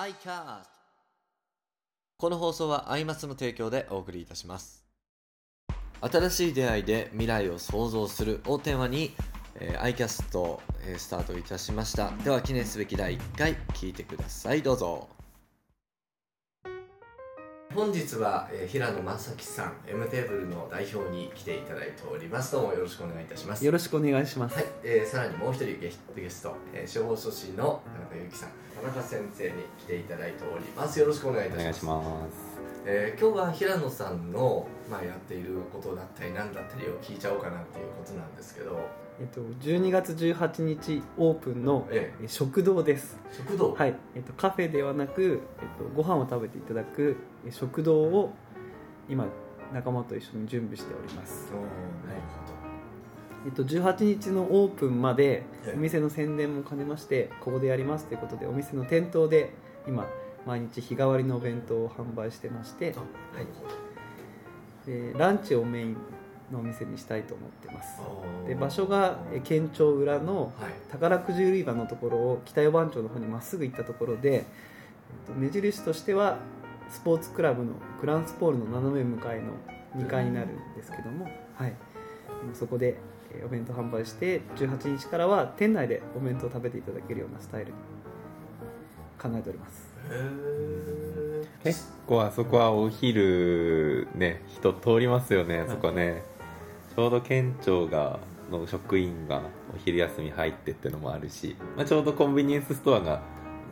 iCast この放送はアイマスの提供でお送りいたします。新しい出会いで未来を創造するをテーマに、えー、iCast、えー、スタートいたしました。では記念すべき第1回聞いてください。どうぞ。本日は、えー、平野正樹さん M テーブルの代表に来ていただいております。どうもよろしくお願いいたします。よろしくお願いします。はい、えー、さらにもう一人ゲスゲスト、えー、司法書士の田中由紀さん田中先生に来ていただいております。よろしくお願いいたします。えー、今日は平野さんの、まあ、やっていることだったり何だったりを聞いちゃおうかなっていうことなんですけど、えっと、12月18日オープンの、ええ、食堂です。食堂？はい、えっと、カフェではなく、えっと、ご飯を食べていただく食堂を今仲間と一緒に準備しております。おなるほど。えっと、18日のオープンまでお店の宣伝も兼ねましてここでやりますということでお店の店頭で今毎日日替わりのお弁当を販売してまして、はい、でランチをメインのお店にしたいと思ってます。で場所が県庁裏の宝くじ売り場のところを北予番町の方にまっすぐ行ったところで目印としてはスポーツクラブのグランスポールの斜め向かいの2階になるんですけども、はい、そこでお弁当販売して18日からは店内でお弁当を食べていただけるようなスタイルに考えております。結構あそこはお昼ね人通りますよね、あそこね。ちょうど県庁がの職員がお昼休み入ってってのもあるし、まあ、ちょうどコンビニエンスストアが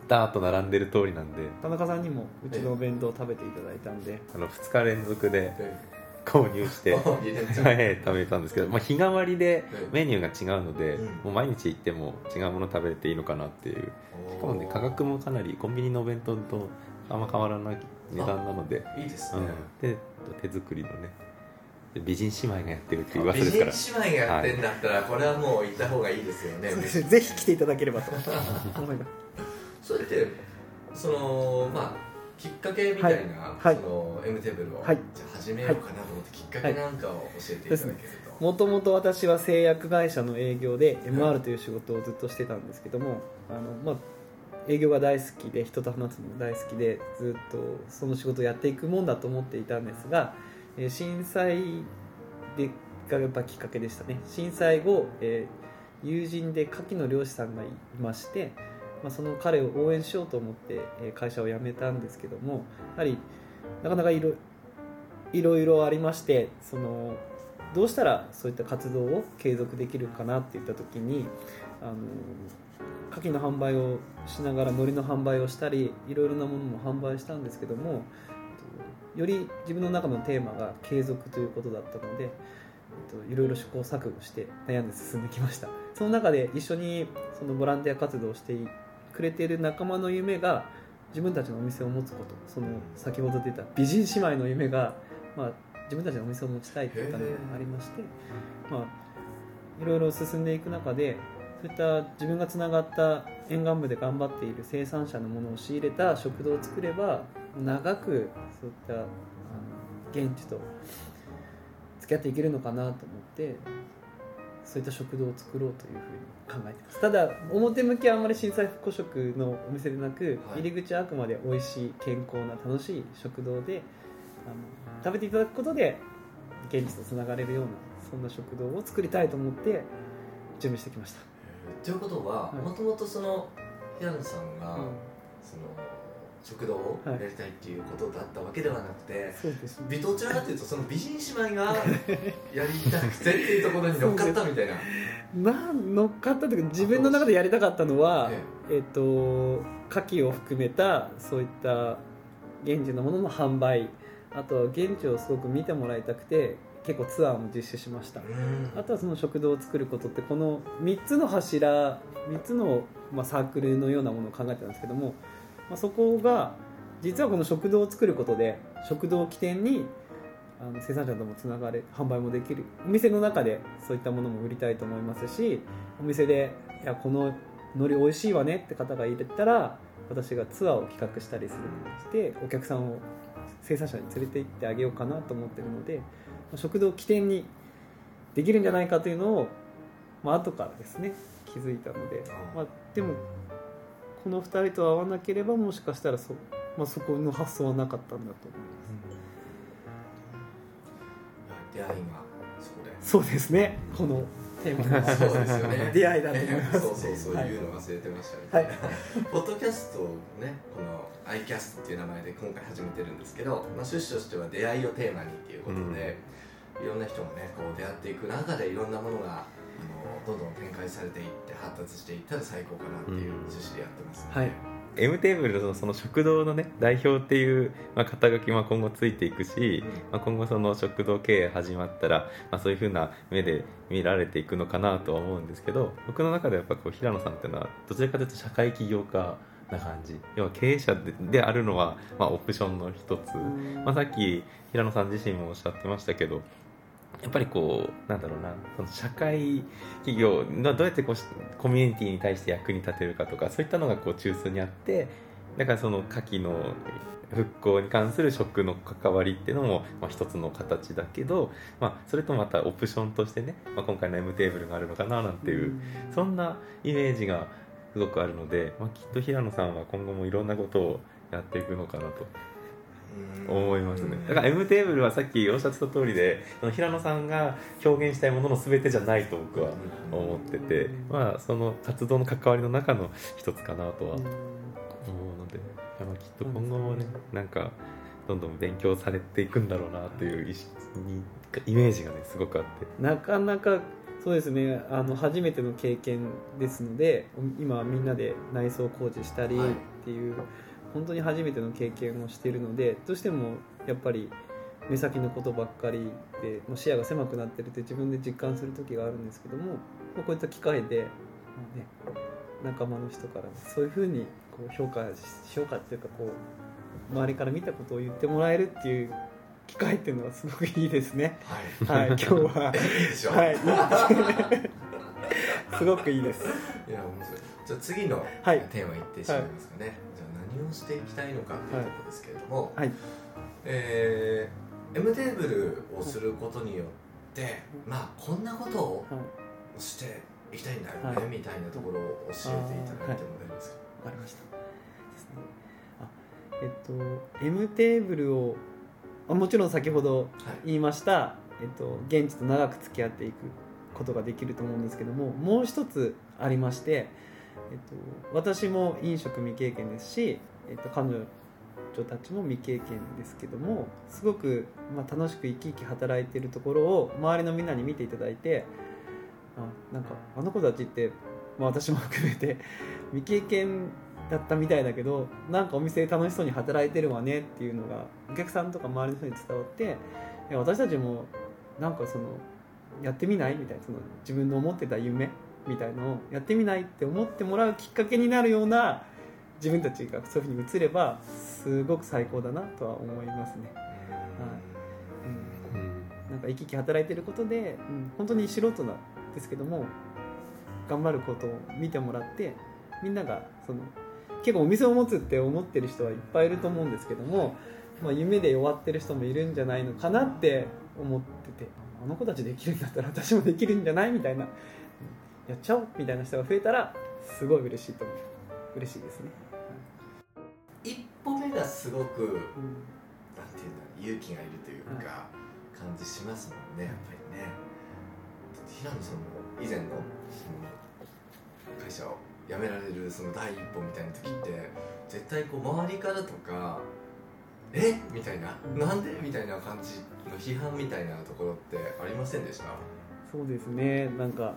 ダーッと並んでる通りなんで田中さんにもうちのお弁当を食べていただいたんであの2日連続で購入し て、はい、食べたんですけど、まあ、日替わりでメニューが違うので、もう毎日行っても違うもの食べれていいのかなっていう。しかもね価格もかなりコンビニのお弁当とあんま変わらない値段なので。いいですね、うん、で手作りのね美人姉妹がやってるっていう噂ですから。美人姉妹がやってんだったら、これはもう行った方がいいですよねぜひ来ていただければと。思います。それってそのまあきっかけみたいな、はい、その M テーブルを、はい、じゃ始めようかなと思って、きっかけなんかを教えていただけると。もともと私は製薬会社の営業で MR という仕事をずっとしてたんですけども、あのまあ、営業が大好きで人と話すのも大好きでずっとその仕事をやっていくもんだと思っていたんですが震災でがやっぱきっかけでしたね。震災後、えー、友人で牡蠣の漁師さんがいましてまあ、その彼を応援しようと思ってえ会社を辞めたんですけどもやはりなかなかいろいろいろありましてそのどうしたらそういった活動を継続できるかなっていった時にあの牡蠣の販売をしながら海苔の販売をしたりいろいろなものも販売したんですけどもより自分の中のテーマが継続ということだったのでいろいろ試行錯誤して悩んで進んできました。その中で一緒にそのボランティア活動をしてくれている仲間の夢が自分たちのお店を持つこと。その先ほど出た美人姉妹の夢が、まあ、自分たちのお店を持ちたいといったのがありまして、まあ、いろいろ進んでいく中でそういった自分がつながった沿岸部で頑張っている生産者のものを仕入れた食堂を作れば長くそういったあの現地と付き合っていけるのかなと思ってそういった食堂を作ろうというふうに考えてます。ただ表向きはあんまり震災復興食のお店でなく、はい、入り口はあくまで美味しい健康な楽しい食堂であの食べていただくことで現実とつながれるようなそんな食堂を作りたいと思って準備してきました。ということはもともとその平野さんが、うん、その食堂をやりたいっていうことだったわけではなくて、そうですね、どちらかというとその美人姉妹が やりたくてっていうところに乗っかったみたいな。まあ乗っかったというか自分の中でやりたかったのはえっ、えと牡蠣を含めたそういった現地のものの販売。あとは現地をすごく見てもらいたくて結構ツアーも実施しました。あとはその食堂を作ることってこの3つの柱3つの、まあ、サークルのようなものを考えてたんですけどもまあ、そこが実はこの食堂を作ることで食堂を起点にあの生産者ともつながれ販売もできるお店の中でそういったものも売りたいと思いますしお店でいやこの海苔美味しいわねって方がいたら私がツアーを企画したりするしてお客さんを生産者に連れて行ってあげようかなと思ってるので食堂を起点にできるんじゃないかというのを、まあ後からですね気づいたので、まあ、でもこの2人と会わなければもしかしたらそ,、まあ、そこの発想はなかったんだと思います、出会いがそこでそうですね。このテーマはそうですよね。出会いだと思います。そうそうそうはいいうの忘れてましたね、はい。ポッドキャストをねこの iCast っていう名前で今回始めてるんですけど、まあ、趣旨としては出会いをテーマにっていうことで、いろんな人がねこう出会っていく中でいろんなものがどんどん展開されていって発達していったら最高かなっていう趣旨でやってますので、はい。M テーブルのその食堂のね代表っていう、まあ、肩書きも今後ついていくし、まあ、今後その食堂経営始まったら、まあ、そういうふうな目で見られていくのかなとは思うんですけど僕の中でやっぱこう平野さんっていうのはどちらかというと社会起業家な感じ。要は経営者でであるのは、まあ、オプションの一つ、まあ、さっき平野さん自身もおっしゃってましたけどやっぱりこうなんだろうなその社会企業がどうやってこうコミュニティに対して役に立てるかとかそういったのがこう中枢にあってだからその牡蠣の復興に関する食の関わりっていうのも、まあ、一つの形だけど、まあ、それとまたオプションとしてね、まあ、今回の M テーブルがあるのかななんていう、そんなイメージがすごくあるので、まあ、きっと平野さんは今後もいろんなことをやっていくのかなと思いますね。だから M テーブルはさっきおっしゃってた通りで平野さんが表現したいものの全てじゃないと僕は思っててまあその活動の関わりの中の一つかなとは思うので、まあ、きっと今後もね。なんかどんどん勉強されていくんだろうなという意識にイメージがねすごくあって。なかなかそうですね。あの初めての経験ですので今みんなで内装工事したりはい。っていう、本当に初めての経験をしているのでどうしてもやっぱり目先のことばっかりでもう視野が狭くなってるって自分で実感する時があるんですけども、まあ、こういった機会で、まあね、仲間の人からもそういうふうにこう評価し評価っていうかこう周りから見たことを言ってもらえるっていう機会っていうのはすごくいいですね。はいはい、今日は。はい、すごくいいです。いや面白いじゃあ次のはいテーマいってしまいますかね、じゃあ何をしていきたいのかっていうところですけれども、はい、えー M テーブルをすることによって、まあこんなことをはい、していきたいんだよね、はい。みたいなところを教えていただいても大丈夫ですか、わかりました。ですね。あ、えっと M テーブルをあもちろん先ほどはい。言いました、えっと現地と長く付き合っていくことができると思うんですけども、もう一つありまして、えっと私も飲食未経験ですし、えっと彼女たちも未経験ですけどもすごく、まあ、楽しく生き生き働いてるところを周りのみんなに見ていただいてあなんかあの子たちって、まあ、私も含めて未経験だったみたいだけどなんかお店楽しそうに働いてるわねっていうのがお客さんとか周りの人に伝わってい私たちもなんかそのやってみない？みたいなその自分の思ってた夢みたいのをやってみない？って思ってもらうきっかけになるような自分たちがそういうふうに映ればすごく最高だなとは思いますね。うん。なんか生き生き働いてることで、うん、本当に素人なんですけども頑張ることを見てもらってみんながその結構お店を持つって思ってる人はいっぱいいると思うんですけども、まあ、夢で終わってる人もいるんじゃないのかなって思っててあの子たちできるんだったら私もできるんじゃないみたいなうんやっちゃおうみたいな人が増えたらすごい嬉しいと思う。嬉しいですね、がすごくうん。なんていうんだろう勇気がいるというか、感じしますもんねやっぱりね。平野さんも以前のその会社を辞められるその第一歩みたいな時って絶対こう周りからとか「え？みたいな「なんで?」みたいな感じの批判みたいなところってありませんでした？そうですね。なんか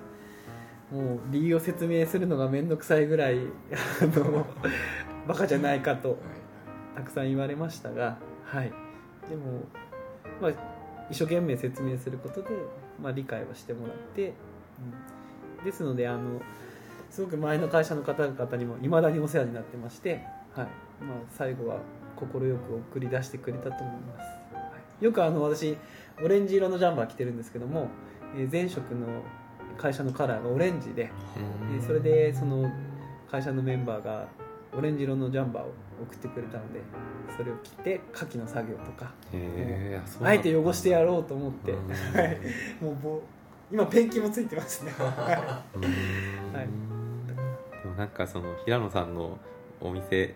もう理由を説明するのが面倒くさいぐらいあの バカじゃないかと。はいたくさん言われましたが、はい、でも、まあ、一生懸命説明することで、まあ、理解はしてもらって、うん、ですのであのすごく前の会社の方々にもいまだにお世話になってまして、はい。まあ、最後は快く送り出してくれたと思います、はい、よくあの私オレンジ色のジャンバー着てるんですけども、えー前職の会社のカラーがオレンジでうん。でそれでその会社のメンバーがオレンジ色のジャンバーを送ってくれたのでそれを着て牡蠣の作業とかあえて汚してやろうと思って、うん。はい、もうぼ今ペンキもついてますね。はい。でももなんかその平野さんのお店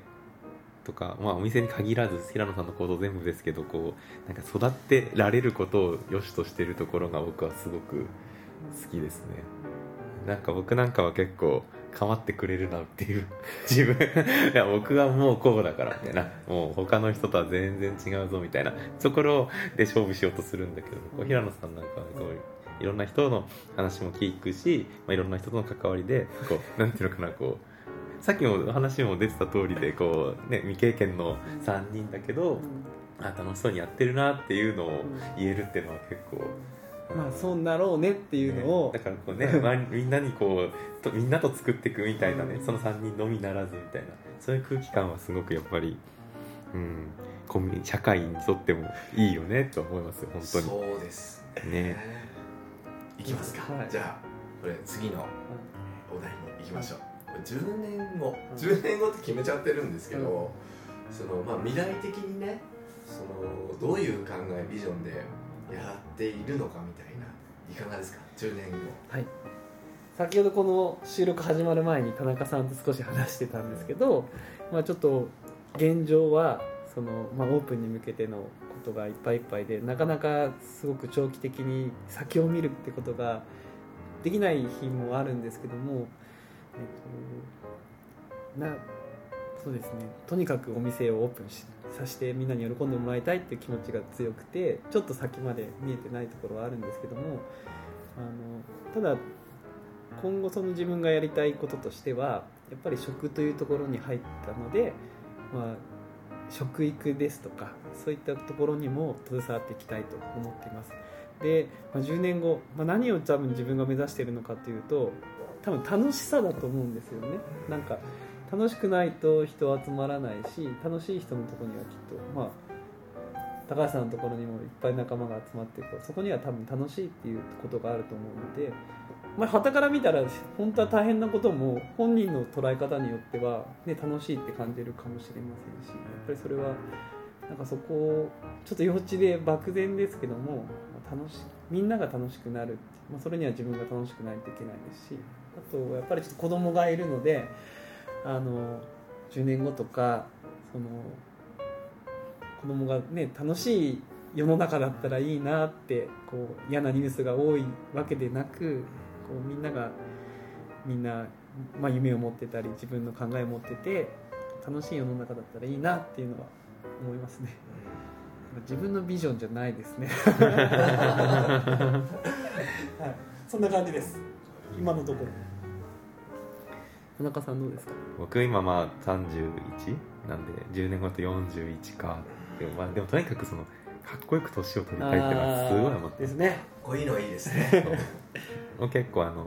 とか、まあ、お店に限らず平野さんの行動全部ですけどこうなんか育ってられることを良しとしてるところが僕はすごく好きですね。なんか僕なんかは結構構ってくれるなっていう 自分いや僕はもうこうだからみたいなもう他の人とは全然違うぞみたいなところで勝負しようとするんだけどこう平野さんなんかはこういろんな人の話も聞くし、まあ、いろんな人との関わりでこう なんていうのかなこうさっきも話も出てた通りでこう、ね、未経験の3人だけどあ楽しそうにやってるなっていうのを言えるっていうのは結構。まあそうなろうねっていうのを、ねだからこうね、まあ、みんなにこうとみんなと作っていくみたいなねその3人のみならずみたいな。そういう空気感はすごくやっぱり、うん、コミュニ社会にとってもいいよねと思いますよ本当に。そうですね。いきますか、はい。じゃあこれ次のお題に行きましょう。これ10年後。10年後って決めちゃってるんですけど、そのまあ、未来的にねそのどういう考えビジョンでやっているのかみたいないかがですか？10年後。はい、先ほどこの収録始まる前に田中さんと少し話してたんですけど、まあ、ちょっと現状はその、まあ、オープンに向けてのことがいっぱいいっぱいでなかなかすごく長期的に先を見るってことができない日もあるんですけども、えっと、なそうですね。とにかくお店をオープンさせてみんなに喜んでもらいたいっていう気持ちが強くてちょっと先まで見えてないところはあるんですけどもあのただ今後その自分がやりたいこととしてはやっぱり食というところに入ったので、まあ、食育ですとかそういったところにも携わっていきたいと思っています。で、まあ、10年後、まあ、何を多分自分が目指しているのかというと多分楽しさだと思うんですよね。なんか楽しくないと人は集まらないし楽しい人のところにはきっとまあ高橋さんのところにもいっぱい仲間が集まってそこには多分楽しいっていうことがあると思うのでまあ、旗から見たら本当は大変なことも本人の捉え方によっては、ね、楽しいって感じるかもしれませんしやっぱりそれはなんかそこをちょっと幼稚で漠然ですけども楽しみんなが楽しくなる、まあ、それには自分が楽しくないといけないですしあとやっぱりちょっと子供がいるのであの10年後とかその子供がね楽しい世の中だったらいいなってこう嫌なニュースが多いわけでなくこうみんながみんな、まあ、夢を持ってたり自分の考えを持ってて楽しい世の中だったらいいなっていうのは思いますね。自分のビジョンじゃないですね。はい。そんな感じです。今のところ。田中さんどうですか？僕今まあ31なんで10年後と41か。でも,、まあ、でもとにかくそのかっこよく年を取りたいっていうのはすごい思ってですね。こういうのはいいですね。もう結構あの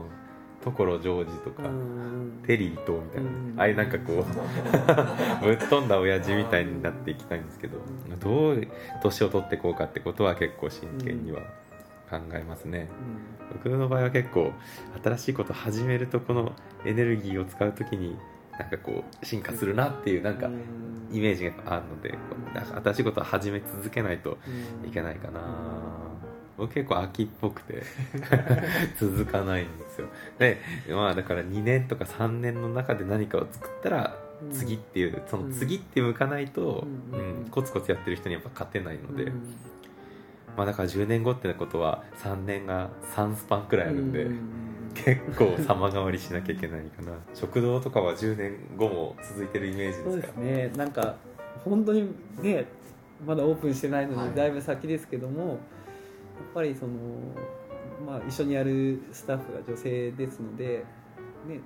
所ジョージとかうん。テリーとみたいな。うん。ああいうなんかこう ぶっ飛んだ親父みたいになっていきたいんですけどどう年を取っていこうかってことは結構真剣には考えますね、僕の場合は結構新しいこと始めるとこのエネルギーを使う時になんかこう進化するなっていうなんかうん。イメージがあるのでこうなんか新しいことを始め続けないとうん。いけないかな。僕結構秋っぽくて 続かないんですよ。でまあだから2年とか3年の中で何かを作ったらうん。次っていうその次って向かないと、ううん。んコツコツやってる人にやっぱ勝てないので、うんまあだから10年後ってことは3年が3スパンくらいあるんで、うん結構様変わりしなきゃいけないかな。食堂とかは10年後も続いてるイメージそうでかですすね。なんか本当にねまだオープンしてないのはい。でだいぶ先ですけども、やっぱりその、まあ、一緒にやるスタッフが女性ですので、ね、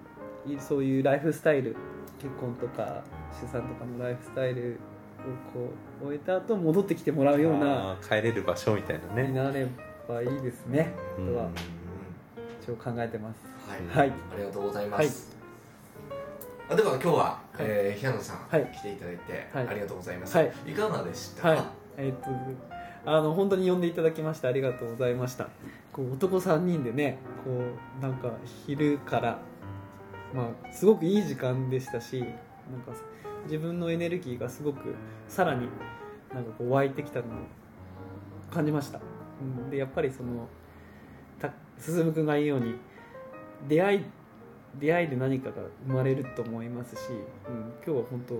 いそういうライフスタイル結婚とか出産とかのライフスタイルをこう終えた後戻ってきてもらうような帰れる場所みたいなね。になればいいですね、うん。とは一応考えてます。はい、はい。ありがとうございます、あでは今日は、えー平野さん、はい。来ていただいて、はい。ありがとうございます、はい。いかがでした？か、はい、えっとあの本当に呼んでいただきましてありがとうございました。こう男3人でねこうなんか昼からまあすごくいい時間でしたしなんか自分のエネルギーがすごくさらになんかこう湧いてきたのを感じました、うん、でやっぱりそのた進君が言うように出会い出会いで何かが生まれると思いますし、うん、今日は本当、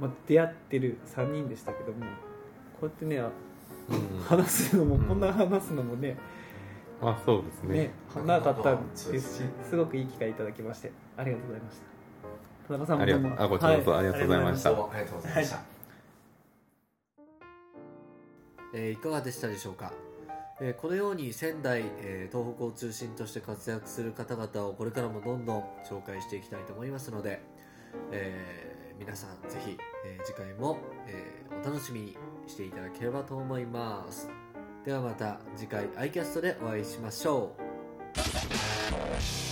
まあ、出会ってる3人でしたけどもこうやってねあうん。話すのも、うん。こんな話すのもねまあそうですね。ねなかったですしすごくいい機会いただきましてありがとうございました田中さんも。ありがどう。もあこちらこそありがとうございました。どうもありがとうございました、えーいかがでしたでしょうか、えーこのように仙台、えー東北を中心として活躍する方々をこれからもどんどん紹介していきたいと思いますので、えー皆さんぜひ、えー次回も、えーお楽しみにしていただければと思います。ではまた次回 iCast でお会いしましょう